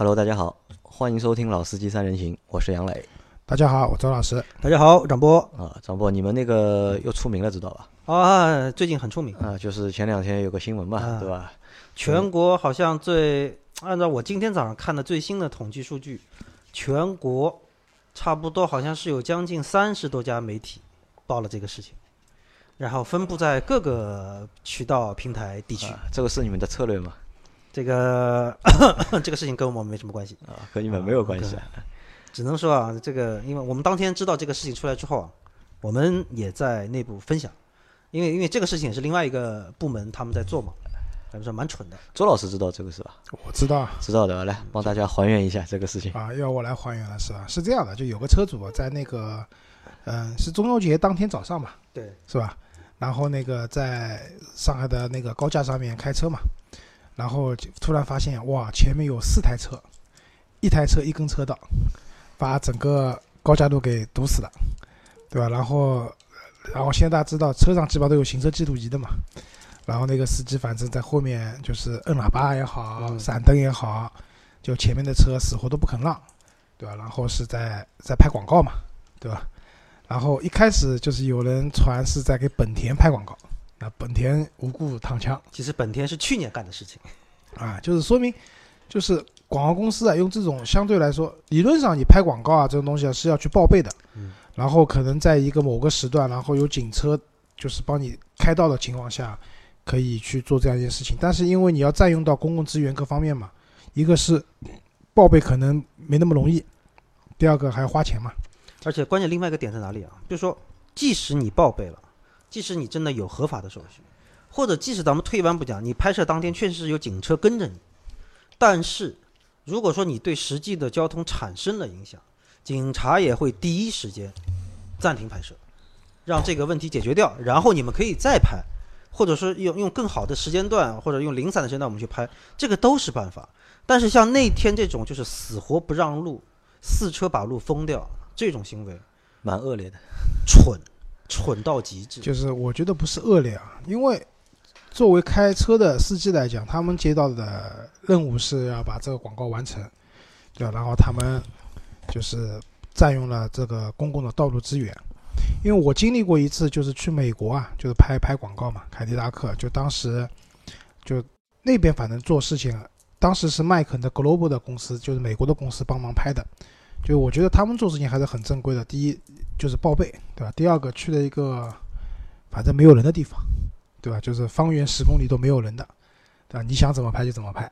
Hello，大家好，欢迎收听《老司机三人行》，我是杨磊。大家好，我周老师。大家好，张波。啊，张波，你们那个又出名了，知道吧？啊，最近很出名啊，就是前两天有个新闻嘛，对吧？全国好像最按照我今天早上看的最新的统计数据，全国差不多好像是有将近三十多家媒体报了这个事情，然后分布在各个渠道平台地区。这个是你们的策略吗？这个 这个事情跟我们没什么关系啊，和你们没有关系。只能说啊，这个因为我们当天知道这个事情出来之后啊，我们也在内部分享，因为因为这个事情也是另外一个部门他们在做嘛，他们说蛮蠢的。周老师知道这个是吧？我知道，知道的，来帮大家还原一下这个事情啊，要我来还原了是吧？是这样的，就有个车主在那个，嗯，是中秋节当天早上嘛，对，是吧？然后那个在上海的那个高架上面开车嘛，然后突然发现哇，前面有四台车，一台车一根车道。把整个高架路给堵死了，对吧？然后，然后现在大家知道车上基本上都有行车记录仪的嘛，然后那个司机反正在后面就是摁喇叭也好，闪灯也好，就前面的车死活都不肯让，对吧？然后是在在拍广告嘛，对吧？然后一开始就是有人传是在给本田拍广告，那本田无故躺枪。其实本田是去年干的事情，啊，就是说明。就是广告公司啊，用这种相对来说，理论上你拍广告啊，这种东西啊是要去报备的。嗯。然后可能在一个某个时段，然后有警车就是帮你开道的情况下，可以去做这样一件事情。但是因为你要占用到公共资源各方面嘛，一个是报备可能没那么容易，第二个还要花钱嘛。而且关键另外一个点在哪里啊？就是说，即使你报备了，即使你真的有合法的手续，或者即使咱们退一万步讲，你拍摄当天确实是有警车跟着你。但是，如果说你对实际的交通产生了影响，警察也会第一时间暂停拍摄，让这个问题解决掉，然后你们可以再拍，或者说用用更好的时间段，或者用零散的时间段我们去拍，这个都是办法。但是像那天这种就是死活不让路，四车把路封掉这种行为，蛮恶劣的，蠢，蠢到极致。就是我觉得不是恶劣啊，因为。作为开车的司机来讲，他们接到的任务是要把这个广告完成，对吧？然后他们就是占用了这个公共的道路资源。因为我经历过一次，就是去美国啊，就是拍拍广告嘛，凯迪拉克。就当时就那边反正做事情，当时是麦肯的 Global 的公司，就是美国的公司帮忙拍的。就我觉得他们做事情还是很正规的。第一就是报备，对吧？第二个去了一个反正没有人的地方。对吧？就是方圆十公里都没有人的，对吧？你想怎么拍就怎么拍，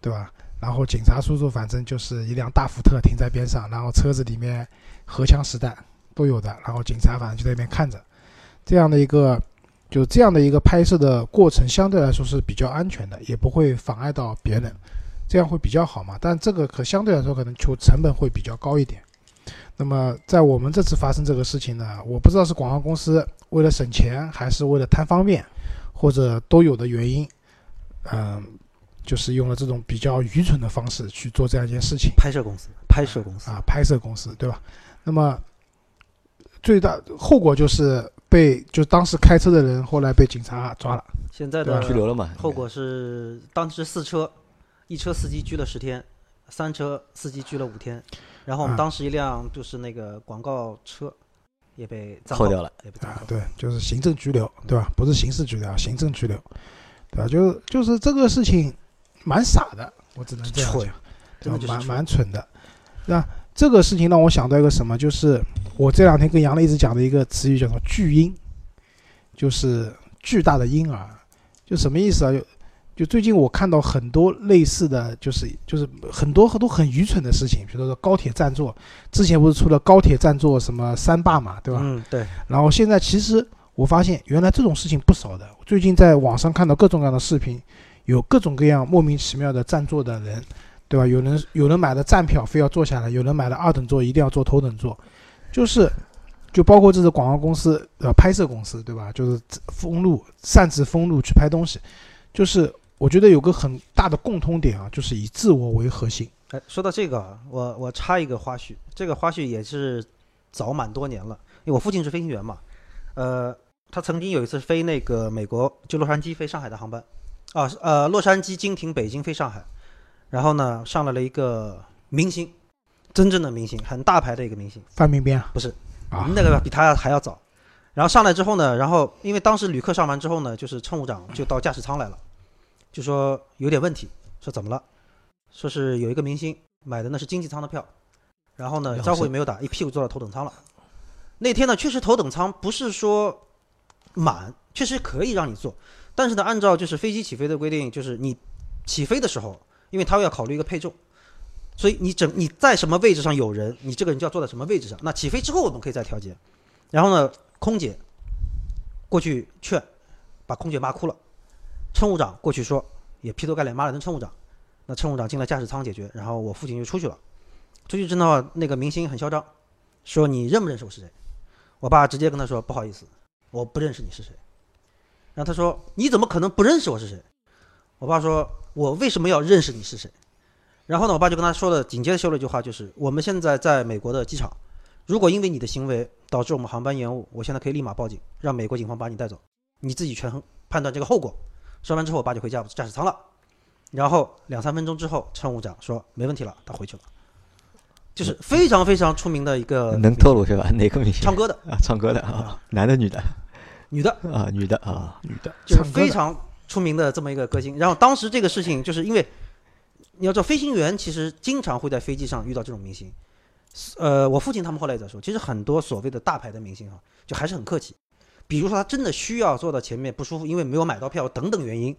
对吧？然后警察叔叔反正就是一辆大福特停在边上，然后车子里面荷枪实弹都有的，然后警察反正就在那边看着，这样的一个就这样的一个拍摄的过程相对来说是比较安全的，也不会妨碍到别人，这样会比较好嘛。但这个可相对来说可能就成本会比较高一点。那么在我们这次发生这个事情呢，我不知道是广告公司为了省钱还是为了贪方便。或者都有的原因，嗯，就是用了这种比较愚蠢的方式去做这样一件事情。拍摄公司，拍摄公司啊，拍摄公司，对吧？那么最大后果就是被就当时开车的人后来被警察抓了，现在的拘留了嘛？后果是当时四车，一车司机拘了十天，三车司机拘了五天，然后我们当时一辆就是那个广告车。也被扣掉了，也被扣。对，就是行政拘留，对吧？不是刑事拘留，行政拘留，对吧？就就是这个事情，蛮傻的，我只能这样讲，真的蛮蛮蠢的。那这个事情让我想到一个什么，就是我这两天跟杨磊一直讲的一个词语，叫做“巨婴”，就是巨大的婴儿，就什么意思啊？就就最近我看到很多类似的就是就是很多很多很愚蠢的事情，比如说高铁占座，之前不是出了高铁占座什么三霸嘛，对吧？嗯，对。然后现在其实我发现原来这种事情不少的。最近在网上看到各种各样的视频，有各种各样莫名其妙的占座的人，对吧？有人有人买了站票非要坐下来，有人买了二等座一定要坐头等座，就是就包括这是广告公司呃拍摄公司，对吧？就是封路擅自封路去拍东西，就是。我觉得有个很大的共通点啊，就是以自我为核心。哎，说到这个，我我插一个花絮，这个花絮也是早蛮多年了，因为我父亲是飞行员嘛，呃，他曾经有一次飞那个美国，就洛杉矶飞上海的航班，啊，呃，洛杉矶经停北京飞上海，然后呢上来了一个明星，真正的明星，很大牌的一个明星，范冰冰啊不是啊那个比他还要早。然后上来之后呢，然后因为当时旅客上完之后呢，就是乘务长就到驾驶舱来了，就说有点问题，说怎么了？说是有一个明星买的那是经济舱的票，然后呢招呼也没有打，一屁股坐到头等舱了。那天呢，确实头等舱不是说满，确实可以让你坐，但是呢，按照就是飞机起飞的规定，就是你起飞的时候，因为他要考虑一个配重，所以你整你在什么位置上有人，你这个人就要坐在什么位置上。那起飞之后我们可以再调节。然后呢，空姐过去劝，把空姐骂哭了。乘务长过去说，也劈头盖脸骂了顿乘务长。那乘务长进了驾驶舱解决，然后我父亲就出去了。出去之后，那个明星很嚣张，说你认不认识我是谁？我爸直接跟他说不好意思，我不认识你是谁。然后他说你怎么可能不认识我是谁？我爸说我为什么要认识你是谁？然后呢，我爸就跟他说了，紧接着说了一句话，就是我们现在在美国的机场，如果因为你的行为导致我们航班延误，我现在可以立马报警，让美国警方把你带走，你自己权衡判断这个后果。说完之后，我爸就回驾驾驶舱了。然后两三分钟之后，乘务长说没问题了，他回去了。就是非常非常出名的一个能透露是吧？哪个明星？唱歌的啊，唱歌的啊，男的女的女的，啊，女的啊，女的，就是非常出名的这么一个歌星。然后当时这个事情，就是因为你要知道，飞行员其实经常会在飞机上遇到这种明星。呃，我父亲他们后来也在说，其实很多所谓的大牌的明星啊，就还是很客气。比如说他真的需要坐到前面不舒服，因为没有买到票等等原因，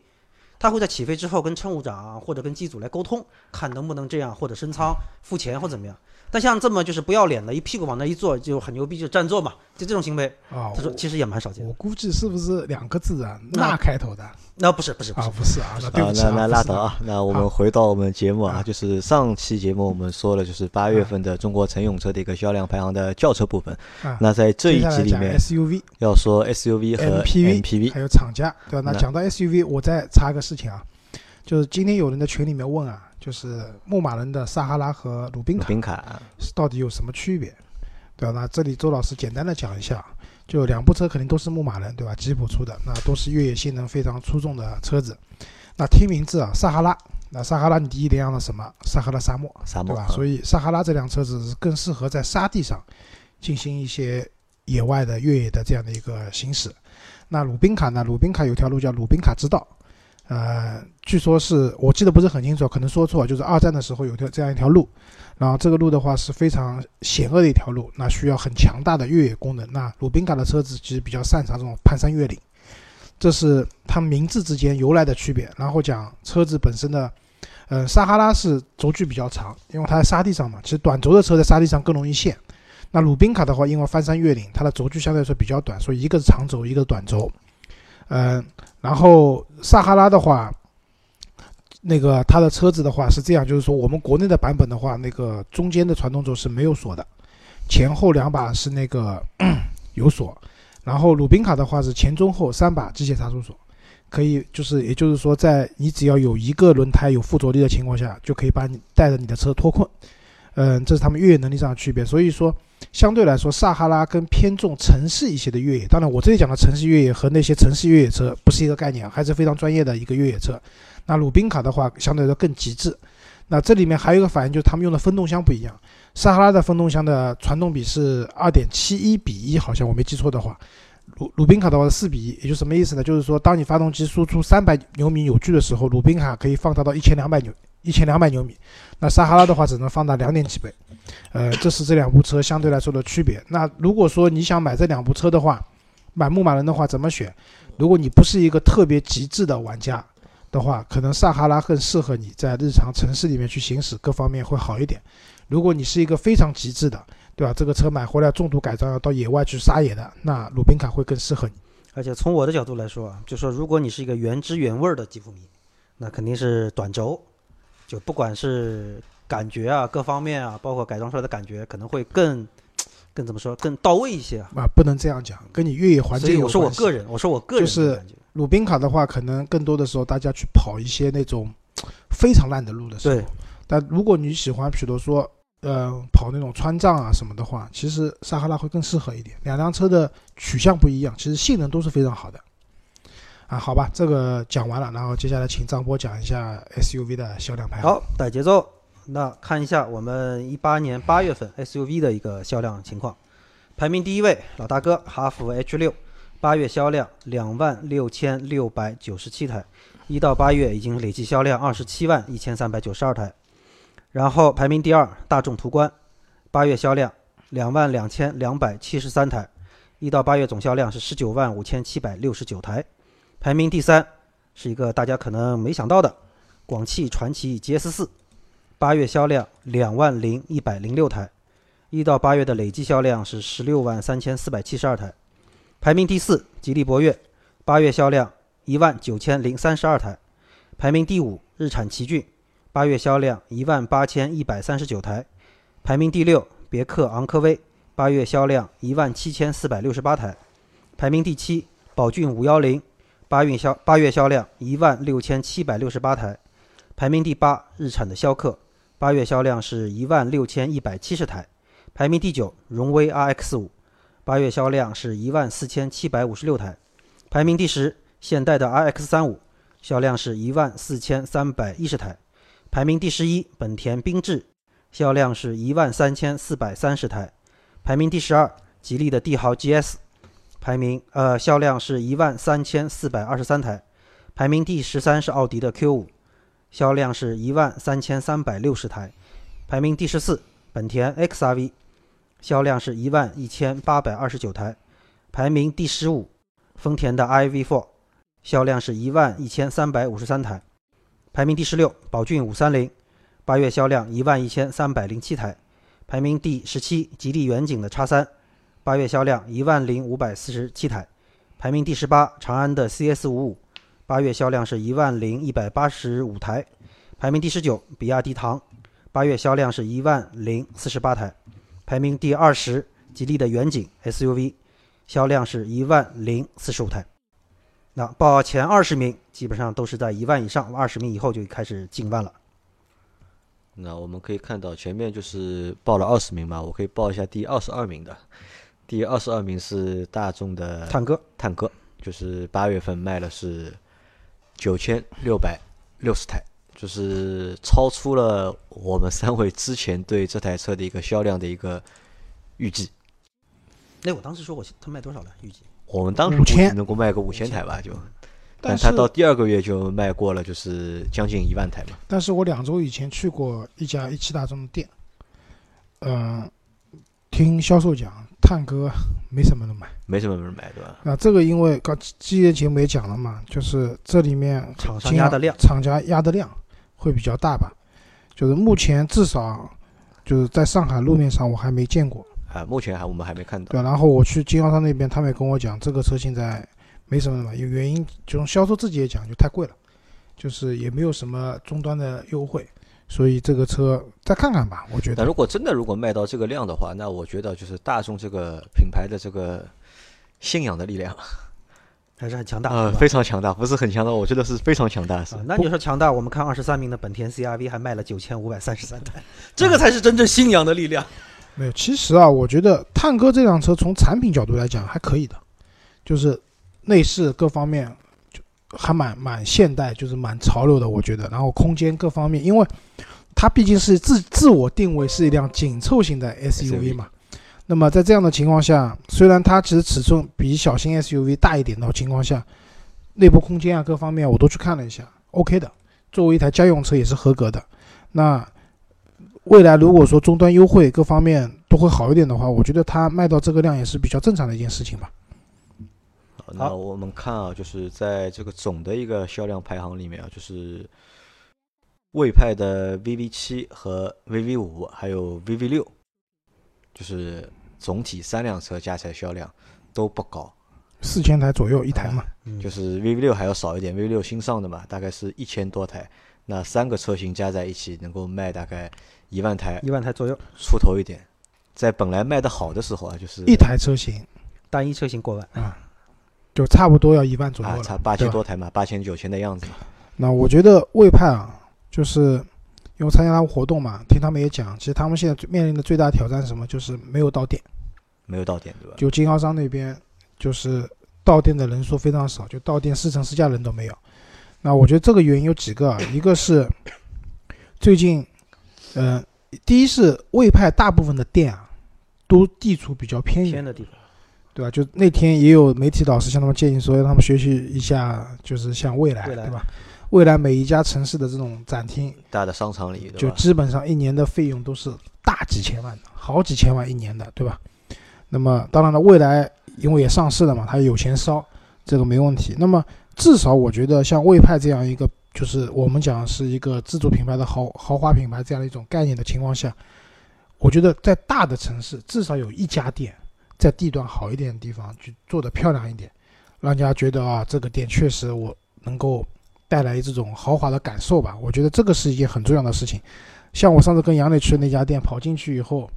他会在起飞之后跟乘务长啊或者跟机组来沟通，看能不能这样，或者升舱付钱或怎么样。但像这么就是不要脸的，一屁股往那一坐就很牛逼，就占座嘛，就这种行为，啊，他说其实也蛮少见我。估计是不是两个字啊？那那开头的那不是不是不是啊？不是啊，那对啊不，起那那拉倒啊。那我们回到我们节目啊，啊就是上期节目我们说了，就是八月份的中国乘用车的一个销量排行的轿车部分。啊那在这一集里面 SUV、要说 SUV 和 MPV 还有厂家，对吧？那那讲到 SUV，我再插个事情啊，就是今天有人在群里面问啊，就是牧马人的撒哈拉和鲁宾卡宾卡是到底有什么区别，对吧？那这里周老师简单的讲一下，就两部车肯定都是牧马人，对吧？吉普出的，那都是越野性能非常出众的车子。那听名字啊，撒哈拉，那撒哈拉你第一联想到什么？撒哈拉沙漠，对吧？沙漠啊所以撒哈拉这辆车子是更适合在沙地上进行一些野外的越野的这样的一个行驶。那鲁宾卡呢？鲁宾卡有条路叫鲁宾卡之道，呃，据说是我记得不是很清楚，可能说错，就是二战的时候有条这样一条路，然后这个路的话是非常险恶的一条路，那需要很强大的越野功能。那鲁宾卡的车子其实比较擅长这种攀山越岭，这是它名字之间由来的区别。然后讲车子本身的，呃，撒哈拉是轴距比较长，因为它在沙地上嘛，其实短轴的车在沙地上更容易陷。那鲁宾卡的话，因为翻山越岭，它的轴距相对来说比较短，所以一个是长轴，一个是短轴。嗯、然后撒哈拉的话，那个它的车子的话是这样，就是说我们国内的版本的话，那个中间的传动轴是没有锁的，前后两把是那个 有锁，然后鲁宾卡的话是前中后三把机械差速锁，可以就是也就是说，在你只要有一个轮胎有附着力的情况下，就可以把你带着你的车脱困。嗯，这是他们越野能力上的区别。所以说，相对来说，撒哈拉更偏重城市一些的越野。当然，我这里讲的城市越野和那些城市越野车不是一个概念，还是非常专业的一个越野车。那鲁宾卡的话，相对来说更极致。那这里面还有一个反应，就是他们用的分动箱不一样。撒哈拉的分动箱的传动比是二点七一比一，好像我没记错的话。鲁鲁宾卡的话是四比一，也就什么意思呢？就是说，当你发动机输出三百牛米扭矩的时候，鲁宾卡可以放大到一千两百牛一千两百牛米，那撒哈拉的话只能放大两点几倍。呃，这是这两部车相对来说的区别。那如果说你想买这两部车的话，买牧马人的话怎么选？如果你不是一个特别极致的玩家的话，可能撒哈拉更适合你在日常城市里面去行驶，各方面会好一点。如果你是一个非常极致的，对吧？这个车买回来重度改装要到野外去撒野的，那鲁宾卡会更适合你。而且从我的角度来说啊，就说如果你是一个原汁原味的吉普迷，那肯定是短轴，就不管是感觉啊各方面啊，包括改装出来的感觉，可能会更更怎么说更到位一些啊。啊，不能这样讲，跟你越野环境有关系。说我个人，我说我个人就是鲁宾卡的话，可能更多的时候大家去跑一些那种非常烂的路的时候对，但如果你喜欢，比如说呃跑那种川藏啊什么的话，其实撒哈拉会更适合一点。两辆车的取向不一样，其实性能都是非常好的。啊，好吧，这个讲完了，然后接下来请张波讲一下 SUV 的销量排行。好，带节奏。那看一下我们一八年八月份 SUV 的一个销量情况，排名第一位老大哥哈弗 H 六，八月销量两万六千六百九十七台，一到八月已经累计销量二十七万一千三百九十二台。然后排名第二大众途观，八月销量两万两千两百七十三台，一到八月总销量是十九万五千七百六十九台。排名第三是一个大家可能没想到的，广汽传祺 GS 四，八月销量两万零一百零六台，一到八月的累计销量是十六万三千四百七十二台。排名第四，吉利博越，八月销量一万九千零三十二台。排名第五，日产奇骏，八月销量一万八千一百三十九台。排名第六，别克昂科威，八月销量一万七千四百六十八台。排名第七，宝骏五幺零。八月销八月销量一万六千七百六十八台，排名第八。日产的逍客，八月销量是一万六千一百七十台，排名第九。荣威 RX 五，八月销量是一万四千七百五十六台，排名第十。现代的 RX 三五，销量是一万四千三百一十台，排名第十一。本田缤智，销量是一万三千四百三十台，排名第十二。吉利的帝豪 GS。排名呃销量是一万三千四百二十三台，排名第十三是奥迪的 Q 五，销量是一万三千三百六十台，排名第十四本田 XRV，销量是一万一千八百二十九台，排名第十五丰田的 I V Four，销量是一万一千三百五十三台，排名第十六宝骏五三零，八月销量一万一千三百零七台，排名第十七吉利远景的叉三。八月销量一万零五百四十七台，排名第十八。长安的 CS 五五，八月销量是一万零一百八十五台，排名第十九。比亚迪唐，八月销量是一万零四十八台，排名第二十。吉利的远景 SUV，销量是一万零四十五台。那报前二十名基本上都是在一万以上，二十名以后就开始进万了。那我们可以看到前面就是报了二十名嘛，我可以报一下第二十二名的。第二十二名是大众的探戈，探戈就是八月份卖了是九千六百六十台，就是超出了我们三位之前对这台车的一个销量的一个预计。那我当时说我他卖多少了？预计我们当时估计能够卖个五千台吧，就，但他到第二个月就卖过了，就是将近一万台嘛。但是我两周以前去过一家一汽大众的店，嗯，听销售讲。探歌没什么人买，没什么人买，对吧？那这个因为刚之前节目也讲了嘛，就是这里面厂商压的量，厂家压的量会比较大吧？就是目前至少就是在上海路面上我还没见过啊，目前还我们还没看到。对，然后我去经销商那边，他们也跟我讲，这个车现在没什么人买，有原因，就从销售自己也讲，就太贵了，就是也没有什么终端的优惠。所以这个车再看看吧，我觉得。那如果真的如果卖到这个量的话，那我觉得就是大众这个品牌的这个信仰的力量还是很强大呃，非常强大，不是很强大，我觉得是非常强大。是，那你说强大，我们看二十三名的本田 CRV 还卖了九千五百三十三台，这个才是真正信仰的力量。没有，其实啊，我觉得探戈这辆车从产品角度来讲还可以的，就是内饰各方面。还蛮蛮现代，就是蛮潮流的，我觉得。然后空间各方面，因为它毕竟是自自我定位是一辆紧凑型的 SUV 嘛。那么在这样的情况下，虽然它其实尺寸比小型 SUV 大一点的情况下，内部空间啊各方面我都去看了一下，OK 的。作为一台家用车也是合格的。那未来如果说终端优惠各方面都会好一点的话，我觉得它卖到这个量也是比较正常的一件事情吧。那我们看啊，就是在这个总的一个销量排行里面啊，就是魏派的 VV 七和 VV 五还有 VV 六，就是总体三辆车加起来销量都不高，四千台左右一台嘛。就是 VV 六还要少一点，VV 六新上的嘛，大概是一千多台。那三个车型加在一起能够卖大概一万台，一万台左右出头一点。在本来卖的好的时候啊，就是一台车型单一车型过万啊。就差不多要一万左右了，差八千多台嘛，八千九千的样子。那我觉得魏派啊，就是因为参加他们活动嘛，听他们也讲，其实他们现在面临的最大挑战是什么？就是没有到店，没有到店，对吧？就经销商那边就是到店的人数非常少，就到店试乘试驾人都没有。那我觉得这个原因有几个，一个是最近，呃，第一是魏派大部分的店啊，都地处比较偏远偏，的地方，对吧？就那天也有媒体老师向他们建议说，让他们学习一下，就是像未来，未来对吧？未来每一家城市的这种展厅，大的商场里？就基本上一年的费用都是大几千万的，好几千万一年的，对吧？那么当然了，未来因为也上市了嘛，它有钱烧，这个没问题。那么至少我觉得像魏派这样一个，就是我们讲是一个自主品牌的豪豪华品牌这样的一种概念的情况下，我觉得在大的城市至少有一家店在地段好一点的地方去做的漂亮一点，让人家觉得啊这个店确实我能够带来这种豪华的感受吧。我觉得这个是一件很重要的事情。像我上次跟杨磊去的那家店，跑进去以后，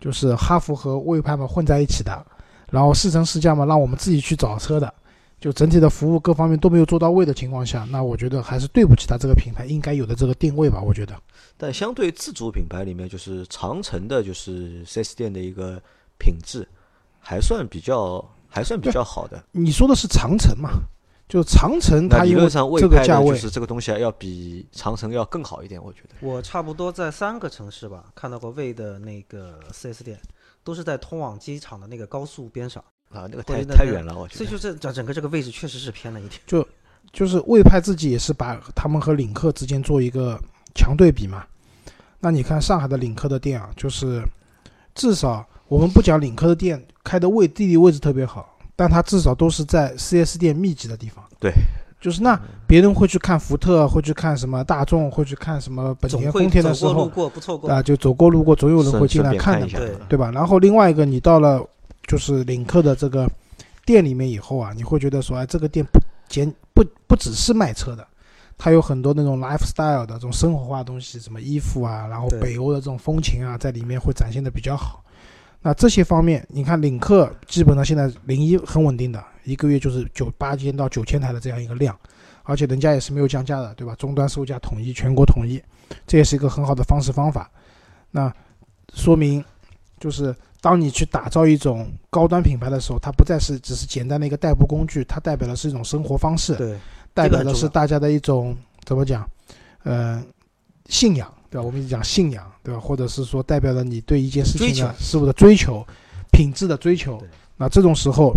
就是哈弗和魏派嘛混在一起的，然后试乘试驾嘛让我们自己去找车的，就整体的服务各方面都没有做到位的情况下，那我觉得还是对不起他这个品牌应该有的这个定位吧。我觉得，但相对自主品牌里面，就是长城的，就是 4S 店的一个品质，还算比较还算比较好的。你说的是长城嘛？就长城它因为论上魏这个价位派的就，是这个东西啊，要比长城要更好一点，我觉得。我差不多在三个城市吧看到过魏的那个四 S 店，都是在通往机场的那个高速边上，啊，那个太太远了，我觉得。所以就这整整个这个位置确实是偏了一点。就就是魏派自己也是把他们和领克之间做一个强对比嘛。那你看上海的领克的店啊，就是至少我们不讲领克的店开的位地理位置特别好，但它至少都是在 4S 店密集的地方。对，就是那别人会去看福特，会去看什么大众，会去看什么本田、丰田的时候走过路过不错过。啊，就走过路过总有人会进来看的嘛。对吧？然后另外一个，你到了就是领克的这个店里面以后啊，你会觉得说，哎，这个店不简不不只是卖车的，它有很多那种 lifestyle 的这种生活化的东西，什么衣服啊，然后北欧的这种风情啊，在里面会展现的比较好。那这些方面，你看领克基本上现在零一很稳定的，一个月就是九八千到九千台的这样一个量，而且人家也是没有降价的，对吧？终端售价统一，全国统一，这也是一个很好的方式方法。那说明就是当你去打造一种高端品牌的时候，它不再是只是简单的一个代步工具，它代表的是一种生活方式，对，代表的是大家的一种怎么讲，呃，信仰，对吧？我们一直讲信仰，对吧？或者是说代表了你对一件事情的事物的追求、品质的追求。那这种时候，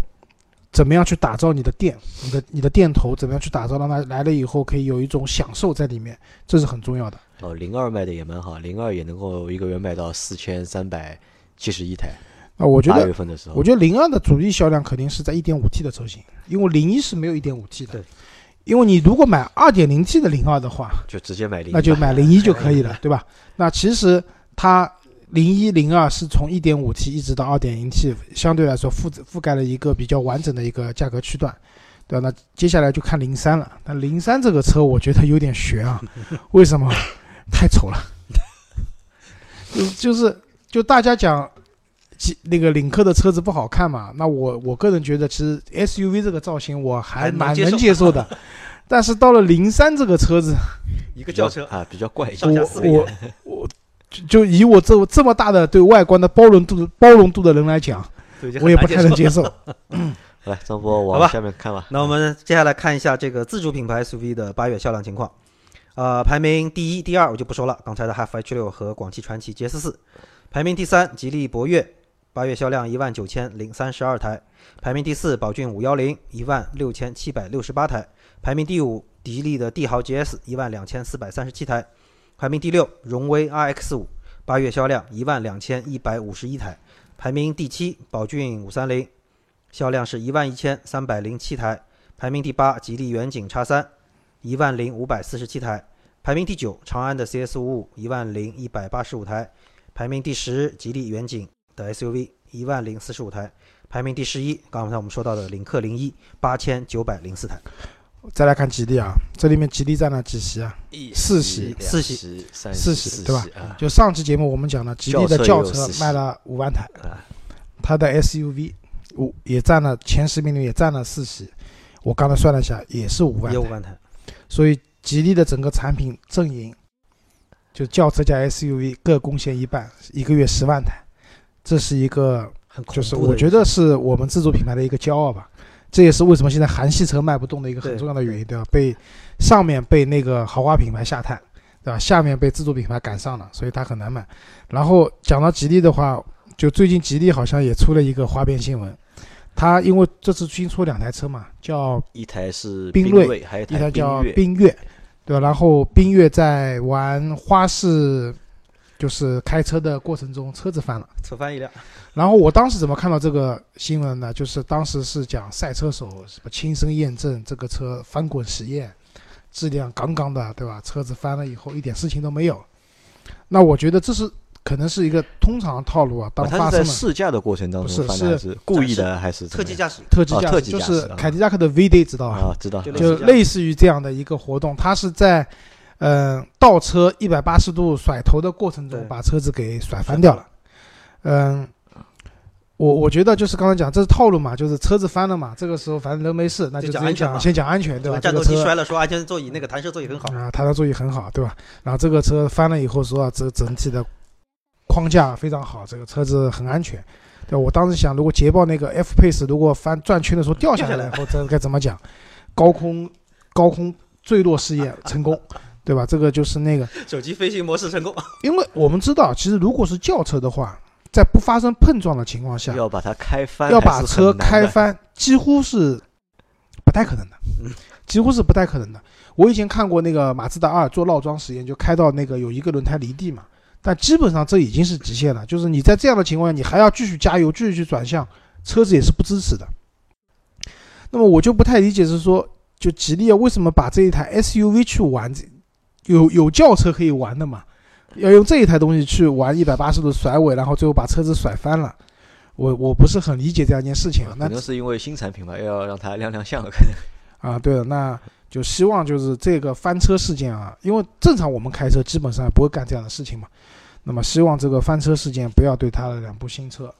怎么样去打造你的店，你的你的店头怎么样去打造，让它来了以后可以有一种享受在里面，这是很重要的。哦，零二卖的也蛮好，零二也能够一个月卖到四千三百七十一台。那我觉八得月份的时候，我觉得零二的主力销量肯定是在一点五 T 的车型，因为零一是没有一点五 T 的对。因为你如果买二点零 T 的零二的话，就直接买零，那就买零一就可以了，对吧？那其实它零一、零二是从一点五 T 一直到二点零 T，相对来说覆覆盖了一个比较完整的一个价格区段，对吧？那接下来就看零三了。那零三这个车我觉得有点悬啊，为什么？太丑了，就就是就大家讲。其那个领克的车子不好看嘛？那我我个人觉得，其实 SUV 这个造型我还蛮能接受的，但是到了零三这个车子，一个轿车，啊，比较怪异。上下四个我我就就以我这这么大的对外观的包容度包容度的人来讲，我也不太能接受。来，张波往下面看吧。那我们接下来看一下这个自主品牌 SUV 的八月销量情况。呃，排名第一、第二我就不说了，刚才的 Half H 六和广汽传祺 GS 四。排名第三，吉利博越，八月销量一万九千零三十二台。排名第四，宝骏五幺零一万六千七百六十八台。排名第五，吉利的帝豪 GS 一万两千四百三十七台。排名第六，荣威 RX 五，八月销量一万两千一百五十一台。排名第七，宝骏五三零，销量是一万一千三百零七台。排名第八，吉利远景 X 三，一万零五百四十七台。排名第九，长安的 CS 五五，一万零一百八十五台。排名第十，吉利远景的 SUV，一万零四十五台。排名第十一，刚才我们说到的领克零一，八千九百零四台。再来看吉利啊，这里面吉利占了几席啊？一四席、四喜喜、三四喜喜对吧啊就上期节目我们讲了，吉利的轿轿车卖了五万台，啊，它的 SUV 五也占了前十名里也占了四席，我刚才算了一下，也是五万台也五。万台，所以吉利的整个产品阵营，就轿车加 SUV 各贡献一半，一个月十万台，这是一个很就是我觉得是我们自主品牌的一个骄傲吧。这也是为什么现在韩系车卖不动的一个很重要的原因，对吧？被上面被那个豪华品牌下探，对吧？下面被自主品牌赶上了，所以它很难卖。然后讲到吉利的话，就最近吉利好像也出了一个花边新闻，它因为这次新出两台车嘛，叫一台是缤瑞瑞，还有一台叫缤越，对吧？然后缤越在玩花式，就是开车的过程中，车子翻了。车翻一辆，然后我当时怎么看到这个新闻呢？就是当时是讲赛车手什么亲身验证这个车翻滚实验，质量杠杠的，对吧？车子翻了以后一点事情都没有。那我觉得这是可能是一个通常套路啊。当发生了试驾的过程当中翻的，是是故意的，还是特技驾驶，特技驾驶，哦特技就是驾驶啊凯迪拉克的 V Day 知道吧？啊？知道，就就类似类似于这样的一个活动，它是在嗯、呃倒车一百八十度甩头的过程中把车子给甩翻掉了。嗯，我我觉得就是刚才讲这是套路嘛，就是车子翻了嘛，这个时候反正人没事，那就讲就讲安全先讲安全，对吧？这战斗机摔了，说安全座椅那个弹射座椅很好，啊，弹射座椅很好，对吧？然后这个车翻了以后说啊，这个整体的框架非常好，这个车子很安全。对，我当时想，如果捷豹那个 F Pace 如果翻转圈的时候掉下来了以后，这该怎么讲？高空高空坠落试验成功，对吧？这个就是那个，手机飞行模式成功。因为我们知道，其实如果是轿车的话，在不发生碰撞的情况下，要把它开翻，要把车开翻，翻，几乎是不太可能的嗯，几乎是不太可能的。我以前看过那个马自达二做绕桩实验，就开到那个有一个轮胎离地嘛，但基本上这已经是极限了。就是你在这样的情况下，你还要继续加油，继续去转向，车子也是不支持的。那么我就不太理解是说，就吉利啊，为什么把这一台 SUV 去玩？有有轿车可以玩的嘛？要用这一台东西去玩一百八十度甩尾，然后最后把车子甩翻了。我我不是很理解这样一件事情啊。那可能是因为新产品嘛，要让它亮亮相，可能 啊，对了，那就希望就是这个翻车事件啊，因为正常我们开车基本上也不会干这样的事情嘛。那么希望这个翻车事件不要对他的两部新车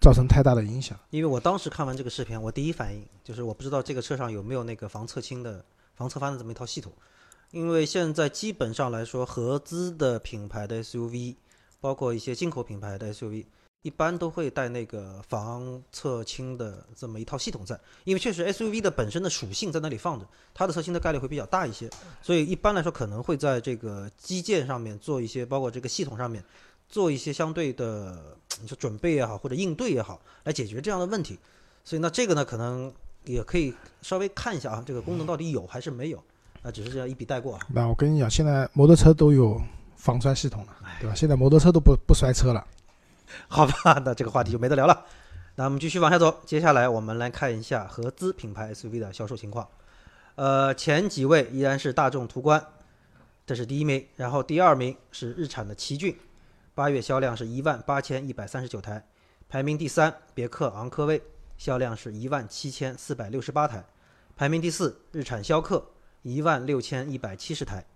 造成太大的影响。因为我当时看完这个视频，我第一反应就是我不知道这个车上有没有那个防侧倾的、防侧翻的这么一套系统。因为现在基本上来说，合资的品牌的 SUV，包括一些进口品牌的 SUV，一般都会带那个防侧倾的这么一套系统在。因为确实 SUV 的本身的属性在那里放着，它的侧倾的概率会比较大一些，所以一般来说可能会在这个基建上面做一些，包括这个系统上面做一些相对的，你说准备也好，或者应对也好，来解决这样的问题。所以那这个呢，可能也可以稍微看一下啊，这个功能到底有还是没有。啊，只是这样一笔带过啊。那我跟你讲，现在摩托车都有防摔系统了，对吧？现在摩托车都不不摔车了。好吧，那这个话题就没得聊了。那我们继续往下走，接下来我们来看一下合资品牌 SUV 的销售情况。呃，前几位依然是大众途观，这是第一名，然后第二名是日产的奇骏，八月销量是一万八千一百三十九台，排名第三，别克昂科威，销量是一万七千四百六十八台，排名第四，日产逍客。一万六千一百七十台，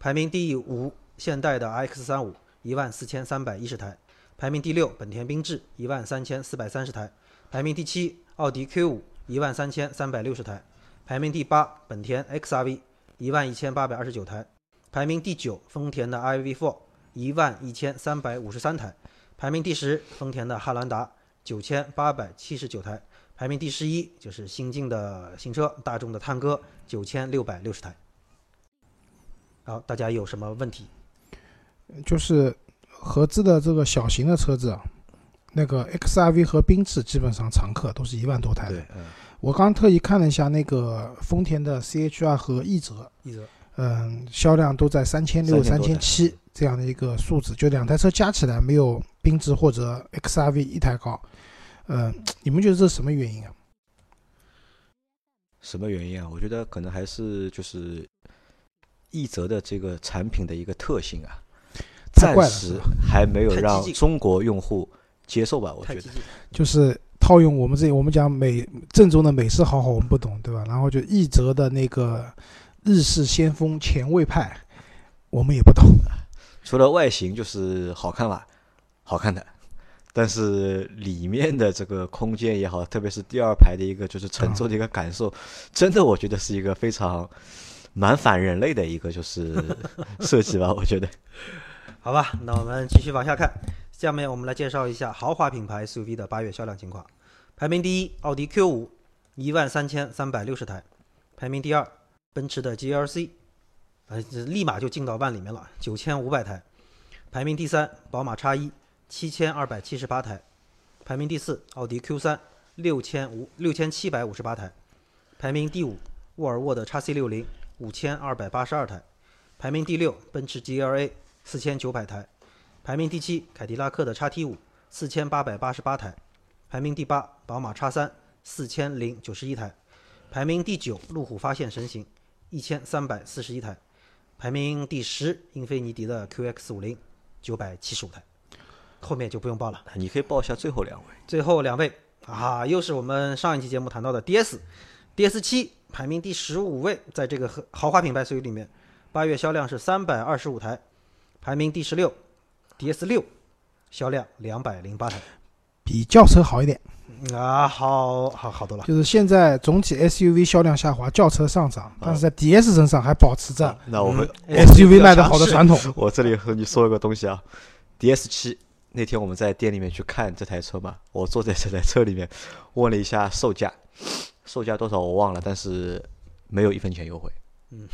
排名第五，现代的 X 三五一万四千三百一十台，排名第六，本田缤智一万三千四百三十台，排名第七，奥迪 Q 五一万三千三百六十台，排名第八，本田 XRV 一万一千八百二十九台，排名第九，丰田的 iV four 一万一千三百五十三台，排名第十，丰田的汉兰达九千八百七十九台。排名第十一就是新进的新车，大众的探歌九千六百六十台。好，大家有什么问题？就是合资的这个小型的车子啊，那个 XRV 和缤智基本上常客都是一万多台的。对，嗯，我刚特意看了一下那个丰田的 CHR 和奕泽，嗯，销量都在三千六、三3000多台千七这样的一个数字，就两台车加起来没有缤智或者 XRV 一台高。嗯，你们觉得这是什么原因啊？什么原因啊？我觉得可能还是就是一泽的这个产品的一个特性啊，暂时还没有让中国用户接受吧？我觉得就是套用我们这里，我们讲美正宗的美式豪华，我们不懂，对吧？然后就一泽的那个日式先锋前卫派，我们也不懂。除了外形就是好看吧，好看的，但是里面的这个空间也好，特别是第二排的一个就是乘坐的一个感受，真的我觉得是一个非常蛮反人类的一个就是设计吧，我觉得。好吧，那我们继续往下看。下面我们来介绍一下豪华品牌 SUV 的八月销量情况。排名第一，奥迪 Q 五一万三千三百六十台，排名第二。奔驰的 GLC，呃，立马就进到万里面了，九千五百台，排名第三。宝马 X1，七千二百七十八台，排名第四。奥迪 Q 三六千五六千七百五十八台，排名第五。沃尔沃的 x C 六零五千二百八十二台，排名第六。奔驰 GLA，四千九百台，排名第七。凯迪拉克的 x T 五四千八百八十八台，排名第八。宝马 x 三四千零九十一台，排名第九。路虎发现神行。一千三百四十一台，排名第十，英菲尼迪的 QX 五零九百七十五台，后面就不用报了。你可以报一下最后两位。最后两位啊，又是我们上一期节目谈到的 DS，DS 七排名第十五位，在这个豪华品牌 SUV 里面，八月销量是三百二十五台，排名第十六。DS 六销量两百零八台，比轿车好一点。啊，好好好多了。就是现在总体 SUV 销量下滑，轿车上涨，但是在 DS 身上还保持着。那我们 SUV 卖的好的传统。我这里和你说一个东西啊，DS 七那天我们在店里面去看这台车嘛，我坐在这台车里面，问了一下售价，售价多少我忘了，但是没有一分钱优惠。嗯，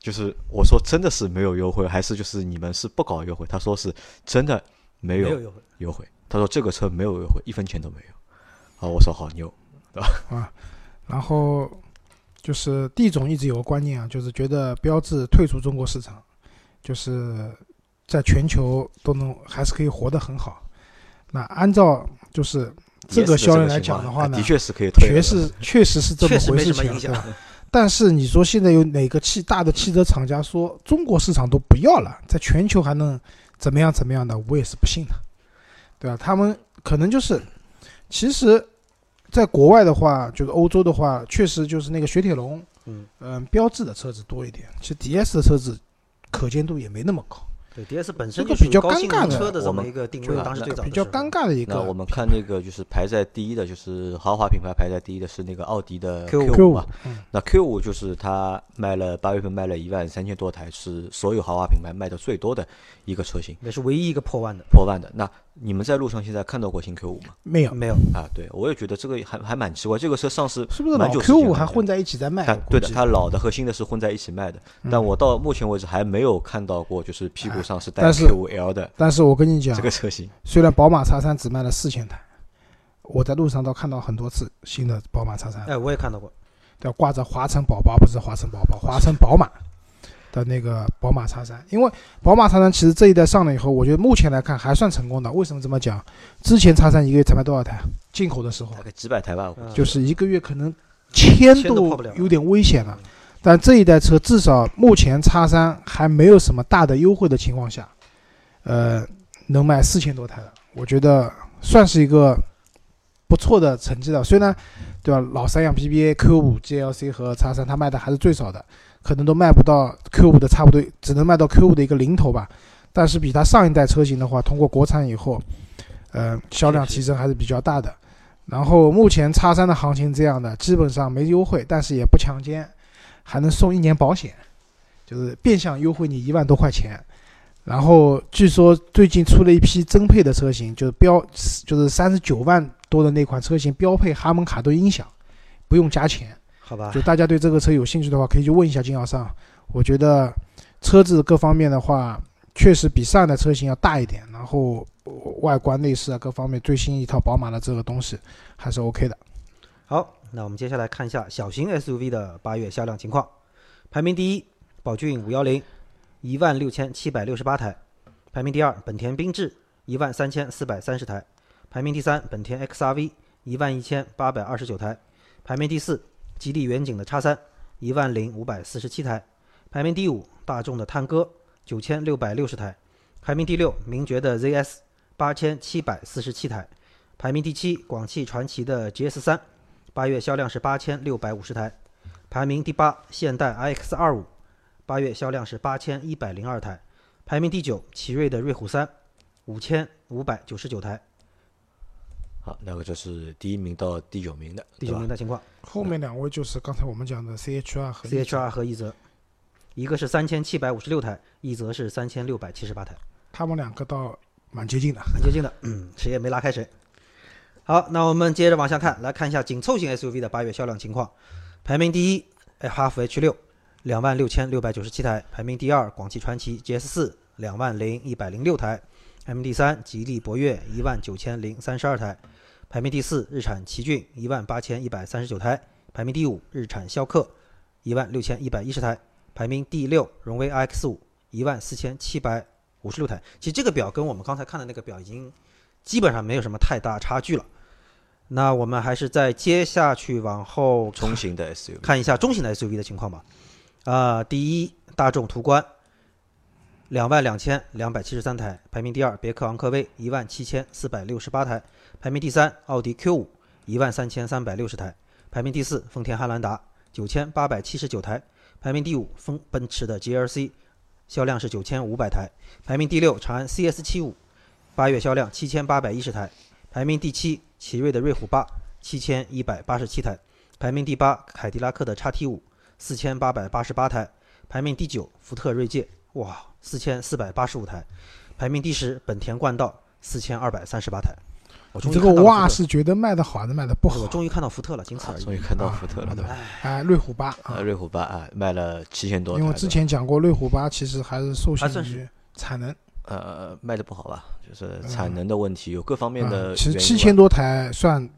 就是我说真的是没有优惠，还是就是你们是不搞优惠？他说是真的没有优惠。优惠。他说这个车没有优惠，一分钱都没有。啊，我说好牛，对吧？啊，然后就是地总一直有个观念啊，就是觉得标志退出中国市场，就是在全球都能还是可以活得很好。那按照就是这个销量来讲的话呢，的确是可以，确实确实是这么回事情，对吧？但是你说现在有哪个汽大的汽车厂家说中国市场都不要了，在全球还能怎么样怎么样的？我也是不信的。对吧？他们可能就是，其实，在国外的话，就是欧洲的话，确实就是那个雪铁龙，嗯嗯，标志的车子多一点。其实 DS 的车子可见度也没那么高。对，DS 本身这个比较尴尬的我们一个定位，当时最早比较尴尬的一个。那我们看那个就是排在第一的，就是豪华品牌排在第一的是那个奥迪的 Q 五嘛。那 Q 五就是它卖了八月份卖了一万三千多台，是所有豪华品牌卖的最多的一个车型，也是唯一一个破万的。破万的那。你们在路上现在看到过新 Q 五吗？没有，没有啊。对，我也觉得这个还还蛮奇怪。这个车上市是不是老 Q 五还混在一起在卖？对的，它老的和新的是混在一起卖的。但我到目前为止还没有看到过，就是屁股上是带 Q 五 L 的。但是我跟你讲，这个车型虽然宝马 X 三只卖了四千台，我在路上都看到很多次新的宝马 X 三。哎，我也看到过，对挂着华晨宝宝，不是华晨宝宝，华晨宝马。的那个宝马叉三，因为宝马叉三其实这一代上了以后，我觉得目前来看还算成功的。为什么这么讲？之前叉三一个月才卖多少台？进口的时候大概几百台吧，就是一个月可能千都有点危险了。但这一代车至少目前叉三还没有什么大的优惠的情况下，呃，能卖四千多台了，我觉得算是一个不错的成绩了。虽然对吧，老三样 BBA、Q 五、GLC 和叉三它卖的还是最少的。可能都卖不到 Q 五的差不多，只能卖到 Q 五的一个零头吧。但是比它上一代车型的话，通过国产以后，呃，销量提升还是比较大的。然后目前叉三的行情这样的，基本上没优惠，但是也不强奸，还能送一年保险，就是变相优惠你一万多块钱。然后据说最近出了一批增配的车型，就是标就是三十九万多的那款车型，标配哈曼卡顿音响，不用加钱。好吧，就大家对这个车有兴趣的话，可以去问一下经销商。我觉得车子各方面的话，确实比上一代车型要大一点，然后外观内饰啊各方面，最新一套宝马的这个东西还是 OK 的。好，那我们接下来看一下小型 SUV 的八月销量情况。排名第一，宝骏五幺零，一万六千七百六十八台；排名第二，本田缤智，一万三千四百三十台；排名第三，本田 XRV，一万一千八百二十九台；排名第四。吉利远景的叉三一万零五百四十七台，排名第五；大众的探歌九千六百六十台，排名第六；名爵的 ZS 八千七百四十七台，排名第七；广汽传祺的 GS 三八月销量是八千六百五十台，排名第八；现代 iX 二五八月销量是八千一百零二台，排名第九；奇瑞的瑞虎三五千五百九十九台。好，那个就是第一名到第九名的，第九名的情况。后面两位就是刚才我们讲的 C H R 和 C H R 和奕泽，一个是三千七百五十六台，奕泽是三千六百七十八台。他们两个倒蛮接近的，很接近的，嗯，谁也没拉开谁。好，那我们接着往下看，来看一下紧凑型 SUV 的八月销量情况。排名第一，哎，哈弗 H 六，两万六千六百九十七台；排名第二，广汽传祺 GS 四，两万零一百零六台；排名第三，吉利博越，一万九千零三十二台；排名第四，日产奇骏，一万八千一百三十九台；排名第五，日产逍客，一万六千一百一十台；排名第六，荣威 iX 五，一万四千七百五十六台。其实这个表跟我们刚才看的那个表已经基本上没有什么太大差距了。那我们还是再接下去往后中型的 SUV 看一下中型的 SUV 的情况吧。啊、第一，大众途观，两万两千两百七十三台，排名第二；别克昂科威，一万七千四百六十八台，排名第三；奥迪 Q 五，一万三千三百六十台，排名第四；丰田汉兰达，九千八百七十九台，排名第五；丰奔驰的 GLC，销量是九千五百台，排名第六；长安 CS 七五，八月销量七千八百一十台，排名第七；奇瑞的瑞虎八，七千一百八十七台，排名第八；凯迪拉克的 XT 五，四千八百八十八台，排名第九；福特锐界，哇，四千四百八十五台，排名第十；本田冠道，四千二百三十八台。我终于这个哇是觉得卖的好还是卖的不好。我？终于看到福特了，仅此而已。终于看到福特了，啊对吧？哎，瑞虎八啊，啊，瑞虎八啊，卖了七千多，因为之前讲过，瑞虎八其实还是受限于产能，呃卖的不好吧，就是产能的问题，有各方面的啊其实七千多台算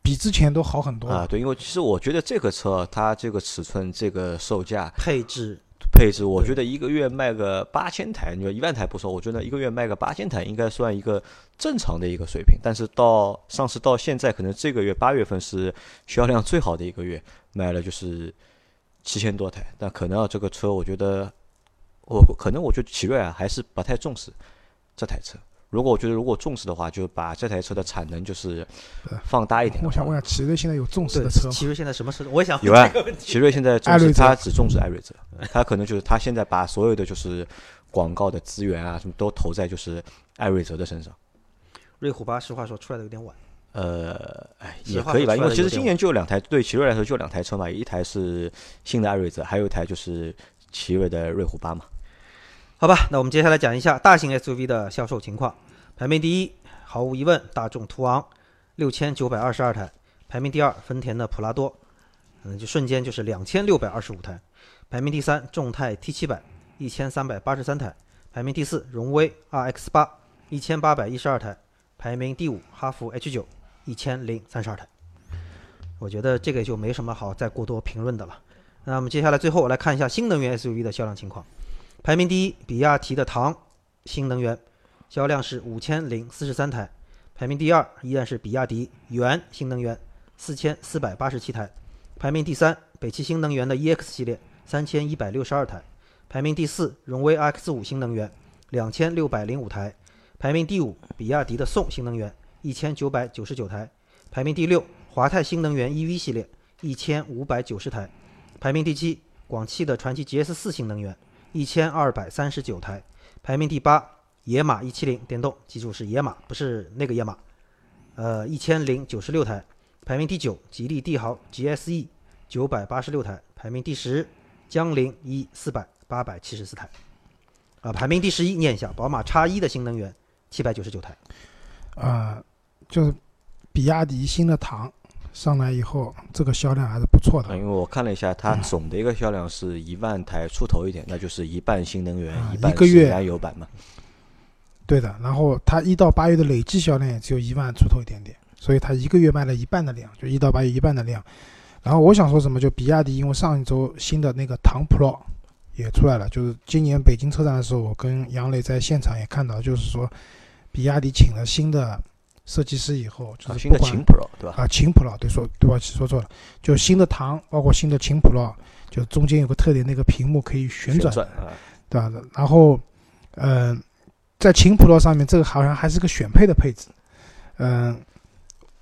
比之前都好很多。啊，对，因为其实我觉得这个车它这个尺寸、这个售价、配置配置，我觉得一个月卖个八千台，你说一万台不说，我觉得一个月卖个八千台应该算一个正常的一个水平。但是到上市到现在，可能这个月八月份是销量最好的一个月，卖了就是七千多台。但可能啊，这个车我觉得，我可能我觉得奇瑞啊还是不太重视这台车。如果我觉得如果重视的话，就把这台车的产能就是放大一点。我想问一下，奇瑞现在有重视的车吗？奇瑞现在什么车？我也想问有啊这个问题。奇瑞现在重视，他只重视艾瑞泽，他可能就是他现在把所有的就是广告的资源啊什么都投在就是艾瑞泽的身上。瑞虎八，实话说出来的有点晚。呃，哎，也可以吧，因为其实今年就两台，对奇瑞来说就两台车嘛，一台是新的艾瑞泽，还有一台就是奇瑞的瑞虎八嘛。好吧，那我们接下来讲一下大型 SUV 的销售情况。排名第一，毫无疑问，大众途昂，六千九百二十二台；排名第二，丰田的普拉多，嗯，就瞬间就是两千六百二十五台；排名第三，众泰 T 七百，一千三百八十三台；排名第四，荣威 RX 八，一千八百一十二台；排名第五，哈弗 H 九，一千零三十二台。我觉得这个就没什么好再过多评论的了。那么接下来最后来看一下新能源 SUV 的销量情况。排名第一，比亚迪的唐新能源，销量是五千零四十三台；排名第二依然是比亚迪元新能源，四千四百八十七台；排名第三，北汽新能源的 EX 系列，三千一百六十二台；排名第四，荣威 RX 五新能源，两千六百零五台；排名第五，比亚迪的宋新能源，一千九百九十九台；排名第六，华泰新能源 EV 系列，一千五百九十台；排名第七，广汽的传祺 GS 四新能源。一千二百三十九台，排名第八，野马一七零电动，记住是野马，不是那个野马，呃，一千零九十六台，排名第九，吉利帝豪 GSE 九百八十六台，排名第十，江铃一四百八百七十四台，啊、排名第十一，念一下，宝马叉一的新能源七百九十九台，啊，就是比亚迪新的唐上来以后，这个销量还是不错啊，的因为我看了一下，它总的一个销量是一万台出头一点，那就是一半新能源，啊一半是一个月燃油版嘛。对的。然后它一到八月的累计销量也只有一万出头一点点，所以它一个月卖了一半的量，就一到八月一半的量。然后我想说什么，就比亚迪，因为上一周新的那个唐 Pro 也出来了，就是今年北京车展的时候，我跟杨磊在现场也看到，就是说比亚迪请了新的设计师以后，就啊，是新的秦 Pro 对吧？啊，秦 Pro 对说对不起说错了，就新的唐，包括新的秦 Pro，就中间有个特点，那个屏幕可以旋转，啊，对吧？然后，嗯、在秦 Pro 上面，这个好像还是个选配的配置，嗯、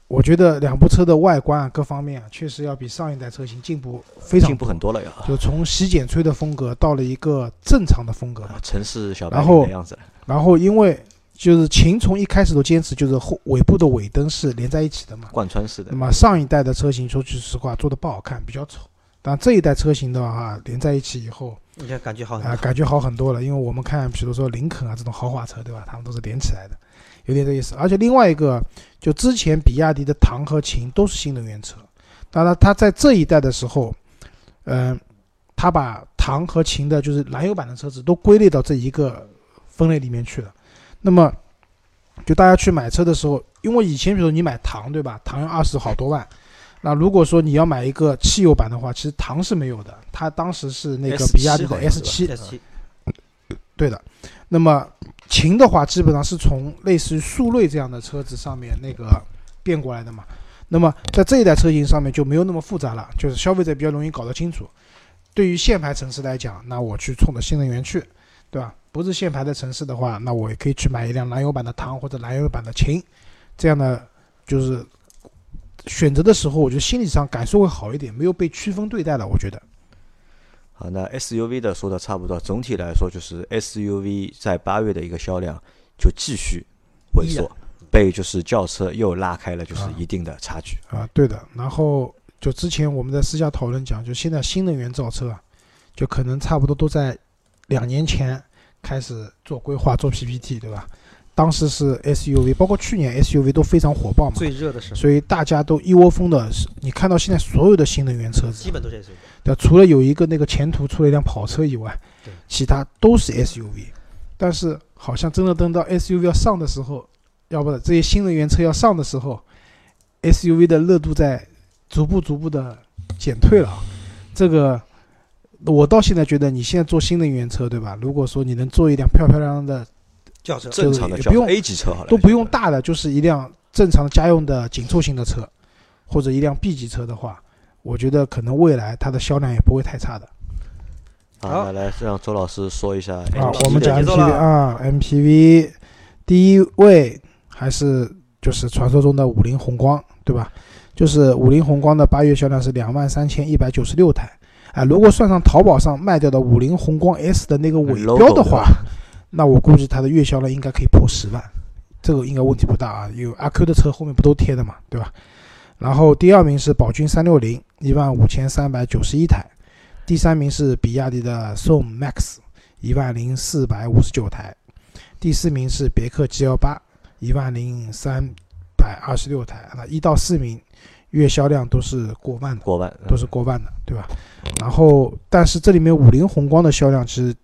我觉得两部车的外观啊，各方面啊，确实要比上一代车型进步非常进步很多，了呀。就从洗剪吹的风格到了一个正常的风格啊，城市小白的样子，然后因为就是秦从一开始都坚持就是后尾部的尾灯是连在一起的嘛，贯穿式的那。么上一代的车型说句实话做的不好看，比较丑，但这一代车型的话，连在一起以后你看感觉好啊，感觉好很多了。因为我们看，比如说林肯啊这种豪华车，对吧？他们都是连起来的，有点这意思。而且另外一个，就之前比亚迪的唐和秦都是新能源车，当然它在这一代的时候，嗯、它把唐和秦的就是燃油版的车子都归类到这一个分类里面去了。那么，就大家去买车的时候，因为以前比如你买唐，对吧？唐要二十好多万。那如果说你要买一个汽油版的话，其实唐是没有的，它当时是那个比亚迪的 S 是吧七，S 七对的。那么秦的话，基本上是从类似于速锐这样的车子上面那个变过来的嘛。那么在这一代车型上面就没有那么复杂了，就是消费者比较容易搞得清楚。对于限牌城市来讲，那我去冲着新能源去，对吧？不是限牌的城市的话，那我也可以去买一辆燃油版的唐或者燃油版的秦，这样的就是选择的时候，我觉得心理上感受会好一点，没有被区分对待了。我觉得，好，那 SUV 的说的差不多，总体来说就是 SUV 在八月的一个销量就继续萎缩，被就是轿车又拉开了就是一定的差距。啊，对的。然后就之前我们在私下讨论讲，就现在新能源造车啊，就可能差不多都在两年前开始做规划、做 PPT，对吧？当时是 SUV，包括去年 SUV 都非常火爆嘛，最热的时候，所以大家都一窝蜂的。你看到现在所有的新能源车子基，本都是 SUV。对，除了有一个那个前途出了一辆跑车以外对，其他都是 SUV。但是好像真的等到 SUV 要上的时候，要不这些新能源车要上的时候，SUV 的热度在逐步逐步的减退了啊。这个我到现在觉得，你现在做新能源车，对吧？如果说你能做一辆漂漂亮亮的，轿车。正常的轿也不用 A 级车好了，都不用大的，就是一辆正常家用的紧凑型的车，或者一辆 B 级车的话，我觉得可能未来它的销量也不会太差的。好，那来让周老师说一下啊我们讲节奏 MPV 了啊，MPV 第一位还是就是传说中的五菱宏光，对吧？就是五菱宏光的八月销量是两万三千一百九十六台，啊，如果算上淘宝上卖掉的五菱宏光 S 的那个尾标的话，那我估计它的月销量应该可以破十万，这个应该问题不大啊。有阿 Q 的车后面不都贴的嘛，对吧？然后第二名是宝骏三六零，一万五千三百九十一台，第三名是比亚迪的宋 MAX，一万零四百五十九台，第四名是别克 G L 八，一万零三百二十六台。那一到四名月销量都是过万的，过万都是过万的，对吧？然后，但是这里面五菱宏光的销量其实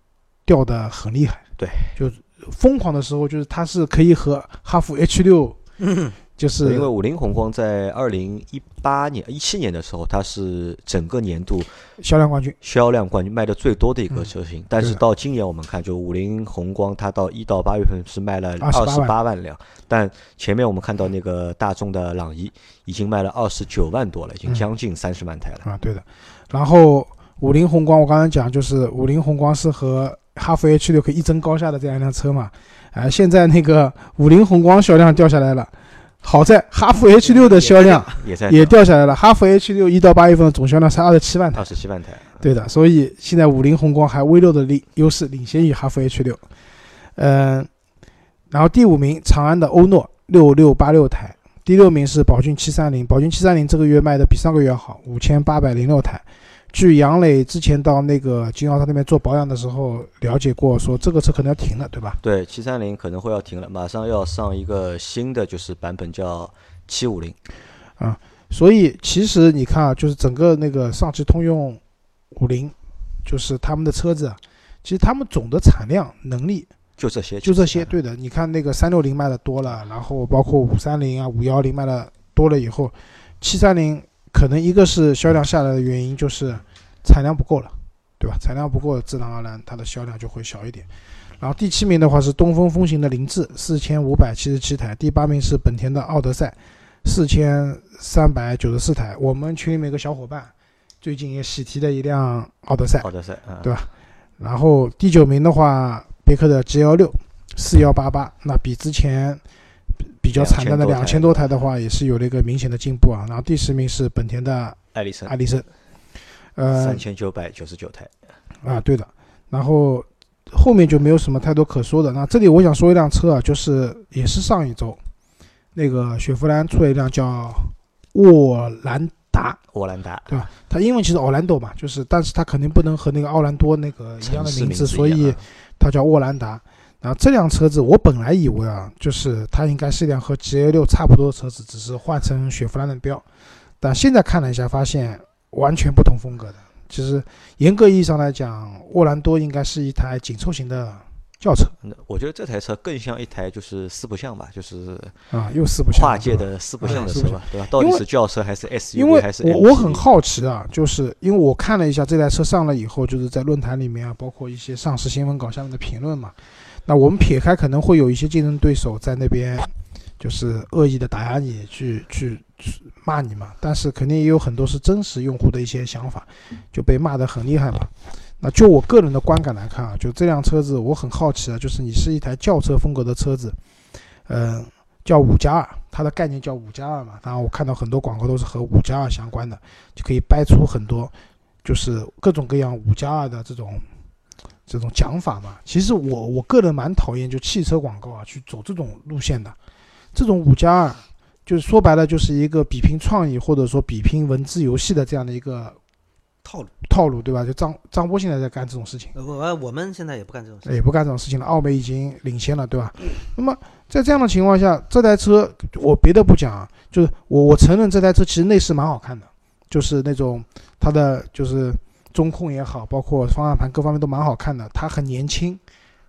掉的很厉害，对，就疯狂的时候，就是它是可以和哈弗 H 六，就是因为五菱宏光在二零一八年、一七年的时候，它是整个年度销量冠军。销量冠军卖的最多的一个嗯车型。但是到今年我们看，就五菱宏光，它到一到八月份是卖了二28十万八万辆，但前面我们看到那个大众的朗逸已经卖了二十九万多了，已经嗯将近三十万台了。啊，对的。然后五菱宏光，我刚才讲就是五菱宏光是和哈弗 H 六可以一争高下的这样一辆车嘛，啊、现在那个五菱宏光销量掉下来了，好在哈弗 H 六的销量也也掉下来了，哈弗 H 六一到八月份的总销量才二十七万台二，十七万台。对的，所以现在五菱宏光还微弱的领优势，领先于哈弗 H 六，嗯、然后第五名长安的欧诺六六八六台，第六名是宝骏七三零，宝骏七三零这个月卖的比上个月好，五千八百零六台。据杨磊之前到那个经销商那边做保养的时候了解过，说这个车可能要停了，对吧？对，七三零可能会要停了，马上要上一个新的就是版本叫七五零。啊所以其实你看啊，就是整个那个上汽通用五菱，就是他们的车子啊，其实他们总的产量能力就这些，就这些，对的。你看那个三六零卖的多了，然后包括五三零啊、五幺零卖的多了以后，七三零可能一个是销量下来的原因就是产量不够了，对吧？产量不够，自然而然它的销量就会小一点。然后第七名的话是东风风行的凌志，四千五百七十七台；第八名是本田的奥德赛，四千三百九十四台。我们群里面有个小伙伴最近也喜提了一辆奥德赛，奥德赛啊，对然后第九名的话，别克的 G 幺六四幺八八，那比之前比比较惨淡的两千多台的话，也是有了一个明显的进步啊。然后第十名是本田的艾力绅艾力绅，呃三千九百九十九台。啊，对的。然后后面就没有什么太多可说的。那这里我想说一辆车啊，就是也是上一周那个雪佛兰出了一辆叫沃兰达达，沃兰达，对吧？它英文其实 Orlando 嘛，就是，但是它肯定不能和那个奥兰多那个一样的名字，所以它叫沃兰达。然后这辆车子，我本来以为啊，就是它应该是一辆和 GA 六差不多的车子，只是换成雪佛兰的标。但现在看了一下，发现完全不同风格的。其实严格意义上来讲，沃兰多应该是一台紧凑型的轿车。我觉得这台车更像一台就是四不像吧，就是啊，又四不像，跨界的四不像的车吧，对吧？到底是轿车还是 SUV 还是？我我很好奇啊，就是因为我看了一下这台车上了以后，就是在论坛里面啊，包括一些上市新闻稿下面的评论嘛。那我们撇开可能会有一些竞争对手在那边，就是恶意的打压你，去去去骂你嘛。但是肯定也有很多是真实用户的一些想法，就被骂得很厉害嘛。那就我个人的观感来看啊，就这辆车子我很好奇啊，就是你是一台轿车风格的车子，嗯，叫五加二，它的概念叫五加二嘛。当然我看到很多广告都是和五加二相关的，就可以掰出很多，就是各种各样五加二的这种。这种讲法嘛，其实我我个人蛮讨厌就汽车广告啊去走这种路线的，这种五加二，就是说白了就是一个比拼创意或者说比拼文字游戏的这样的一个套路套路，对吧？就张张波现在在干这种事情，我我们现在也不干这种，事情也不干这种事情了。奥美已经领先了，对吧？那么在这样的情况下，这台车我别的不讲啊，就是我我承认这台车其实内饰蛮好看的，就是那种它的就是。中控也好，包括方向盘各方面都蛮好看的。它很年轻，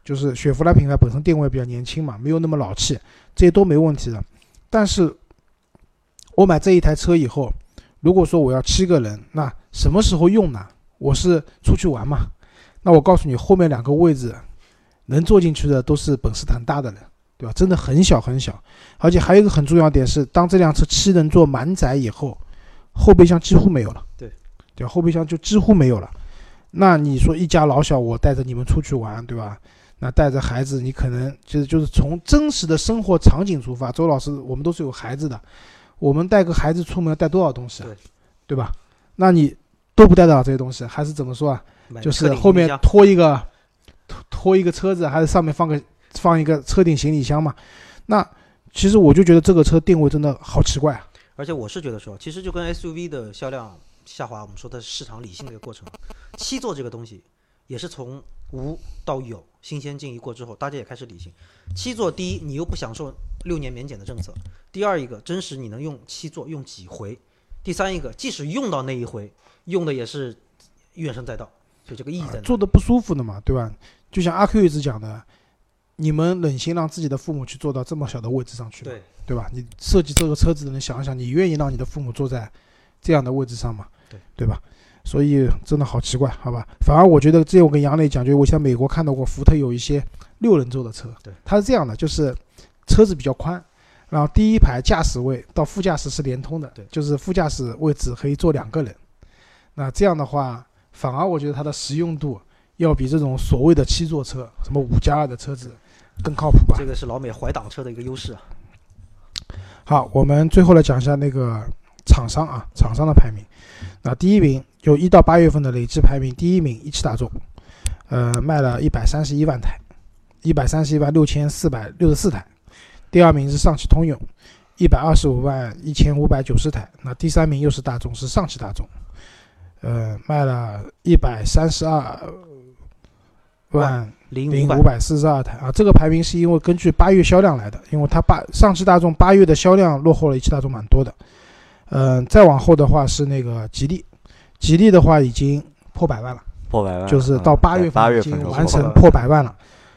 就是雪佛兰品牌本身定位比较年轻嘛，没有那么老气，这些都没问题的。但是，我买这一台车以后，如果说我要七个人，那什么时候用呢？我是出去玩嘛？那我告诉你，后面两个位置能坐进去的都是本事很大的人，对吧？真的很小很小。而且还有一个很重要点是，当这辆车七人座满载以后，后备箱几乎没有了。对。对，后备箱就几乎没有了。那你说一家老小，我带着你们出去玩，对吧？那带着孩子，你可能就是就是从真实的生活场景出发。周老师，我们都是有孩子的，我们带个孩子出门要带多少东西啊？对，对吧？那你都不带到这些东西，还是怎么说啊？就是后面拖一个拖拖一个车子，还是上面放个放一个车顶行李箱嘛？那其实我就觉得这个车定位真的好奇怪啊！而且我是觉得说，其实就跟 SUV 的销量。下滑，我们说的市场理性的一个过程。七座这个东西也是从无到有，新鲜劲一过之后，大家也开始理性。七座，第一，你又不享受六年免检的政策；第二，一个真实你能用七座用几回；第三，一个即使用到那一回，用的也是怨声载道，所以这个意义在坐的不舒服的嘛，对吧？就像阿 Q 一直讲的，你们忍心让自己的父母去坐到这么小的位置上去，对对吧？你设计这个车子的人想一想，你愿意让你的父母坐在这样的位置上吗？对对吧？所以真的好奇怪，好吧？反而我觉得，这我跟杨磊讲，就我在美国看到过福特有一些六人座的车，对，它是这样的，就是车子比较宽，然后第一排驾驶位到副驾驶是连通的，对，就是副驾驶位置可以坐两个人。那这样的话，反而我觉得它的实用度要比这种所谓的七座车，什么五加二的车子更靠谱吧？这个是老美怀挡车的一个优势啊。好，我们最后来讲一下那个。厂商啊，厂商的排名，那第一名就一到八月份的累计排名，第一名一汽大众，呃，卖了一百三十一万台，一百三十一万六千四百六十四台。第二名是上汽通用，一百二十五万一千五百九十台。那第三名又是大众，是上汽大众，呃，卖了一百三十二万零五百四十二台啊。这个排名是因为根据八月销量来的，因为它八上汽大众八月的销量落后了一汽大众蛮多的。嗯，再往后的话是那个吉利，吉利的话已经破百万了，破百万，就是到八月份已经完成破百万了，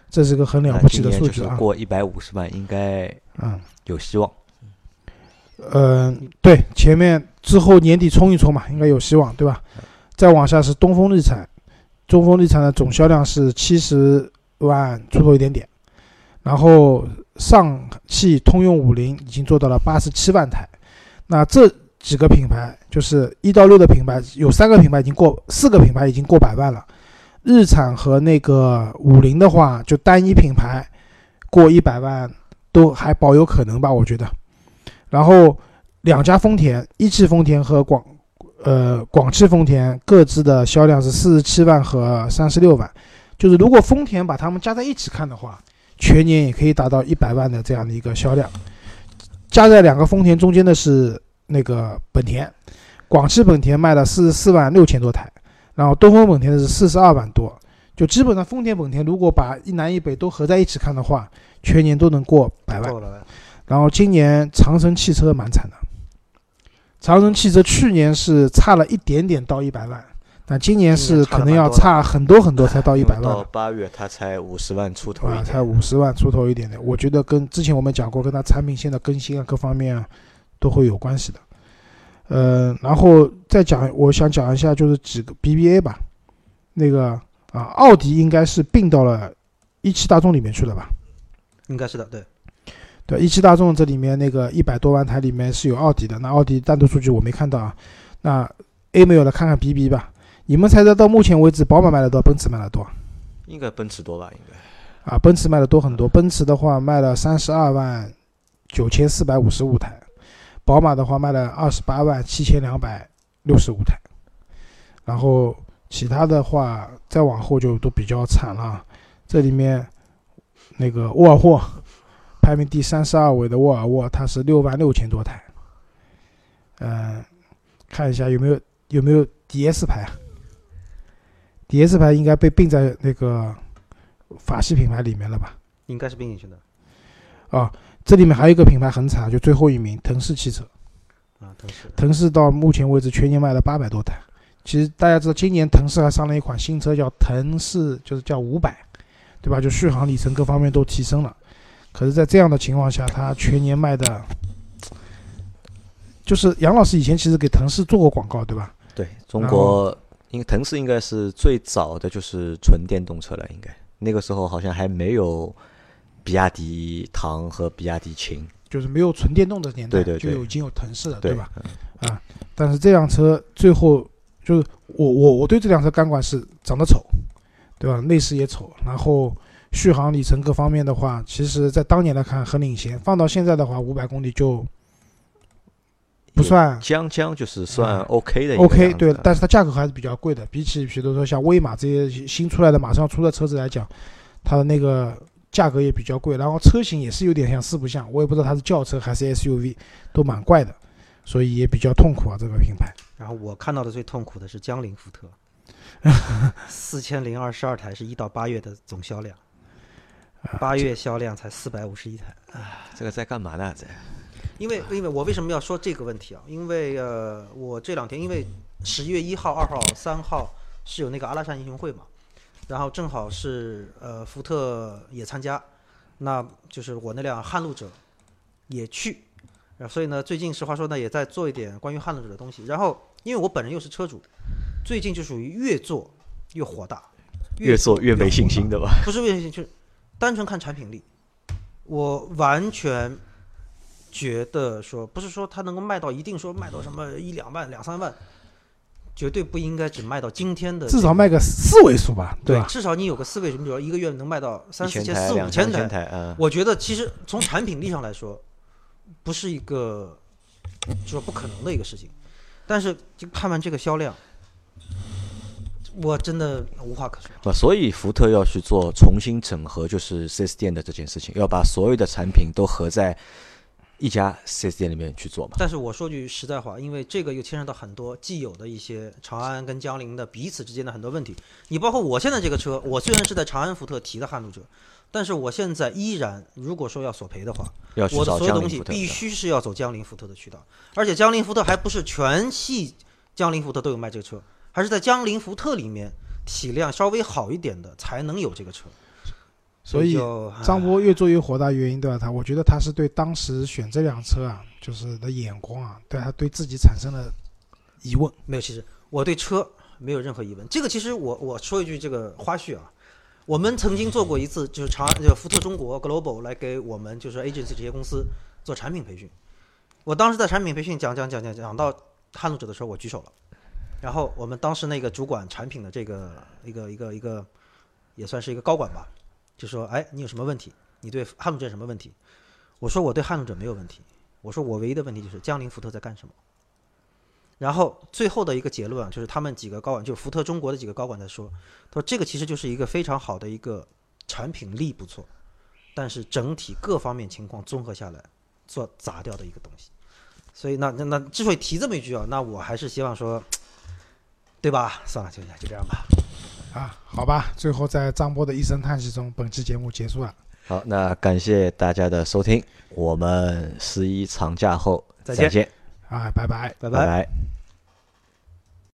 这是个很了不起的数据啊！过一百五十万应该嗯有希望。嗯，对，前面之后年底冲一冲嘛，应该有希望，对吧？再往下是东风日产，东风日产的总销量是七十万出头一点点，然后上汽通用五菱已经做到了八十七万台，那这。几个品牌就是一到六的品牌，有三个品牌已经过，四个品牌已经过百万了。日产和那个五菱的话，就单一品牌过一百万都还保有可能吧，我觉得。然后两家丰田，一汽丰田和广呃广汽丰田各自的销量是四十七万和三十六万，就是如果丰田把它们加在一起看的话，全年也可以达到一百万的这样的一个销量。加在两个丰田中间的是。那个本田，广汽本田卖了四十四万六千多台，然后东风本田的是四十二万多，就基本上丰田本田如果把一南一北都合在一起看的话，全年都能过百万。然后今年长城汽车蛮惨的，长城汽车去年是差了一点点到一百万，但今年是可能要差很多很多才到一百万到。八月它才五十万出头啊，才五十万出头一点点，我觉得跟之前我们讲过，跟它产品线的更新啊，各方面啊都会有关系的。呃，然后再讲，我想讲一下就是几个 BBA 吧，那个啊，奥迪应该是并到了一汽大众里面去了吧？应该是的，对。对，一汽大众这里面那个一百多万台里面是有奥迪的，那奥迪单独数据我没看到啊。那 A 没有了，看看 BB 吧。你们猜猜到目前为止，宝马卖了多少，奔驰卖了多少？应该奔驰多吧？应该啊，奔驰卖的多很多。奔驰的话卖了三十二万九千四百五十五台，宝马的话卖了二十八万七千两百六十五台。然后其他的话再往后就都比较惨了。这里面那个沃尔沃排名第三十二位的沃尔沃，它是六万六千多台。嗯、看一下有没有有没有 DS 牌啊？DS 牌应该被并在那个法系品牌里面了吧？应该是并进去的这里面还有一个品牌很惨，就最后一名腾势汽车。啊，腾势。腾势到目前为止全年卖了八百多台。其实大家知道，今年腾势还上了一款新车，叫腾势，就是叫五百，对吧？就续航里程各方面都提升了。可是，在这样的情况下，它全年卖的，就是杨老师以前其实给腾势做过广告，对吧？对中国，因为腾势应该是最早的就是纯电动车了，应该那个时候好像还没有比亚迪唐和比亚迪秦，就是没有纯电动的年代，对对对就有已经有腾势了，对吧？啊，但是这辆车最后就是我我我对这辆车感官是长得丑，对吧？内饰也丑，然后续航里程各方面的话，其实在当年来看很领先，放到现在的话，五百公里就不算将将就是算 OK 的嗯 OK，对但是它价格还是比较贵的，比起比如说像威马这些新出来的马上出的车子来讲，它的那个价格也比较贵，然后车型也是有点像四不像，我也不知道它是轿车还是 SUV，都蛮怪的，所以也比较痛苦啊这个品牌。然后我看到的最痛苦的是江铃福特，四千零二十二 台是一到八月的总销量，八月销量才四百五十一台。啊这个在干嘛呢？在因为因为我为什么要说这个问题啊？因为呃，我这两天因为十月一号、二号、三号是有那个阿拉善英雄会嘛，然后正好是呃福特也参加，那就是我那辆撼路者也去，所以呢，最近实话说呢，也在做一点关于撼路者的东西。然后因为我本人又是车主，最近就属于越做越火大，越做越没信心的。吧？不是没信心，就是单纯看产品力，我完全觉得说，不是说它能够卖到一定说卖到什么一两万、两三万，绝对不应该只卖到今天的，至少卖个四位数吧，对吧？至少你有个四位数，你比如说一个月能卖到三四千、四五千台、我觉得其实从产品力上来说，不是一个就说不可能的一个事情，但是就看完这个销量，我真的无话可说。不，所以福特要去做重新整合，就是四 S 店的这件事情，要把所有的产品都合在一家四 S 店里面去做嘛。但是我说句实在话，因为这个又牵扯到很多既有的一些长安跟江铃的彼此之间的很多问题。你包括我现在这个车，我虽然是在长安福特提的撼路者，但是我现在依然，如果说要索赔的话，要去找我的所有东西必须是要走江铃福特的渠道，而且江铃福特还不是全系江铃福特都有卖这个车，还是在江铃福特里面体量稍微好一点的才能有这个车。所以张波越做越火大，原因对吧？他我觉得他是对当时选这辆车啊，就是的眼光啊，对他对自己产生了疑问。没有，其实我对车没有任何疑问。这个其实我我说一句这个花絮啊，我们曾经做过一次，就是长安就福特中国 Global 来给我们就是 agency 这些公司做产品培训。我当时在产品培训讲讲讲讲讲到撼路者的时候，我举手了。然后我们当时那个主管产品的这个一个一个一个也算是一个高管吧，就说：“哎，你有什么问题？你对撼路者有什么问题？”我说：“我对撼路者没有问题。我说我唯一的问题就是江铃福特在干什么。”然后最后的一个结论啊，就是他们几个高管，就是福特中国的几个高管在说，他说这个其实就是一个非常好的一个产品力不错，但是整体各方面情况综合下来做砸掉的一个东西。所以那那那之所以提这么一句啊，那我还是希望说，对吧？算了，就就这样吧。啊，好吧，最后在张波的一声叹息中，本期节目结束了。好，那感谢大家的收听，我们十一长假后再见见，啊，拜拜。拜拜拜